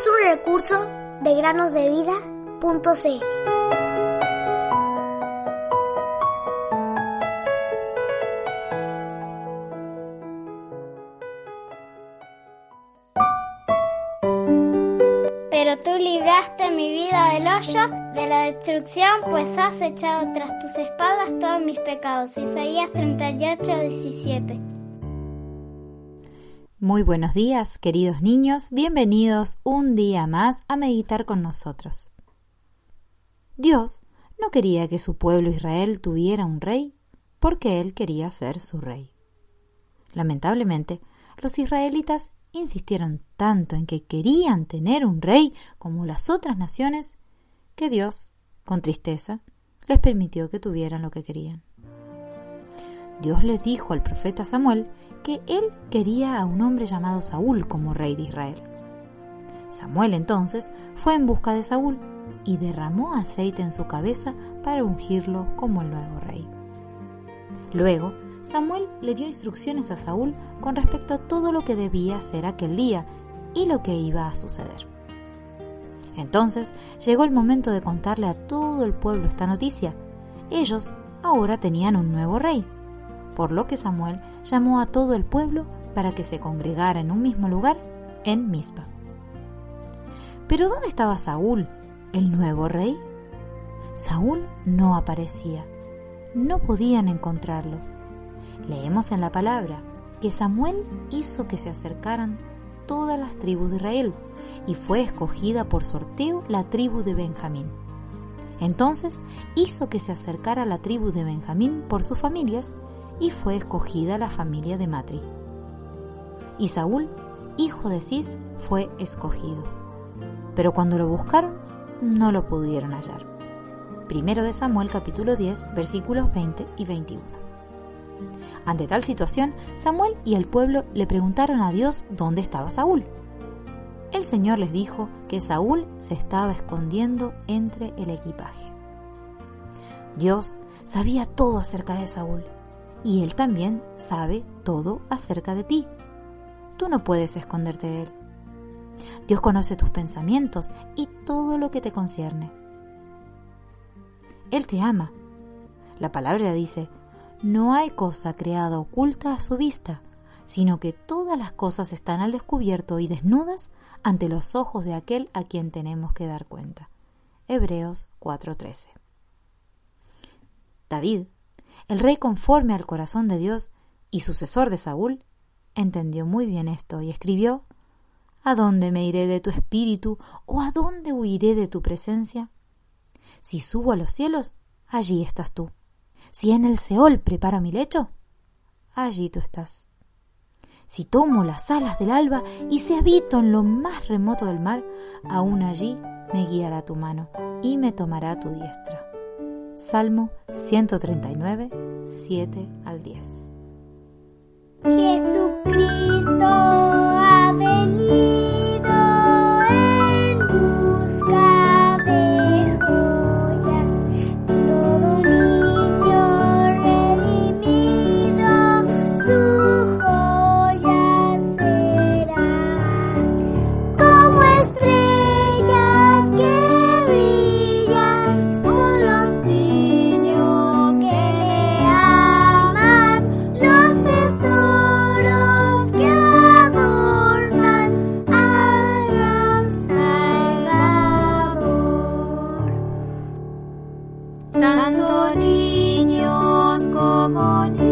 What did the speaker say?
es un recurso de granosdevida.cl. Pero tú libraste mi vida del hoyo, de la destrucción, pues has echado tras tus espadas todos mis pecados. Isaías 38, 17. Muy buenos días, queridos niños, bienvenidos un día más a meditar con nosotros. Dios no quería que su pueblo Israel tuviera un rey porque él quería ser su rey. Lamentablemente, los israelitas insistieron tanto en que querían tener un rey como las otras naciones que Dios, con tristeza, les permitió que tuvieran lo que querían. Dios les dijo al profeta Samuel que él quería a un hombre llamado Saúl como rey de Israel. Samuel entonces fue en busca de Saúl y derramó aceite en su cabeza para ungirlo como el nuevo rey. Luego, Samuel le dio instrucciones a Saúl con respecto a todo lo que debía hacer aquel día y lo que iba a suceder. Entonces llegó el momento de contarle a todo el pueblo esta noticia. Ellos ahora tenían un nuevo rey por lo que Samuel llamó a todo el pueblo para que se congregara en un mismo lugar, en Mizpa. Pero ¿dónde estaba Saúl, el nuevo rey? Saúl no aparecía. No podían encontrarlo. Leemos en la palabra que Samuel hizo que se acercaran todas las tribus de Israel y fue escogida por sorteo la tribu de Benjamín. Entonces hizo que se acercara la tribu de Benjamín por sus familias y fue escogida la familia de Matri. Y Saúl, hijo de Cis, fue escogido. Pero cuando lo buscaron, no lo pudieron hallar. Primero de Samuel capítulo 10 versículos 20 y 21. Ante tal situación, Samuel y el pueblo le preguntaron a Dios dónde estaba Saúl. El Señor les dijo que Saúl se estaba escondiendo entre el equipaje. Dios sabía todo acerca de Saúl y Él también sabe todo acerca de ti. Tú no puedes esconderte de Él. Dios conoce tus pensamientos y todo lo que te concierne. Él te ama. La palabra dice, no hay cosa creada oculta a su vista, sino que todas las cosas están al descubierto y desnudas ante los ojos de aquel a quien tenemos que dar cuenta. Hebreos 4:13. David el rey conforme al corazón de Dios y sucesor de Saúl, entendió muy bien esto y escribió, ¿A dónde me iré de tu espíritu o a dónde huiré de tu presencia? Si subo a los cielos, allí estás tú. Si en el Seol preparo mi lecho, allí tú estás. Si tomo las alas del alba y se habito en lo más remoto del mar, aún allí me guiará tu mano y me tomará tu diestra. Salmo 139, 7 al 10. Jesucristo tanto niños como niños.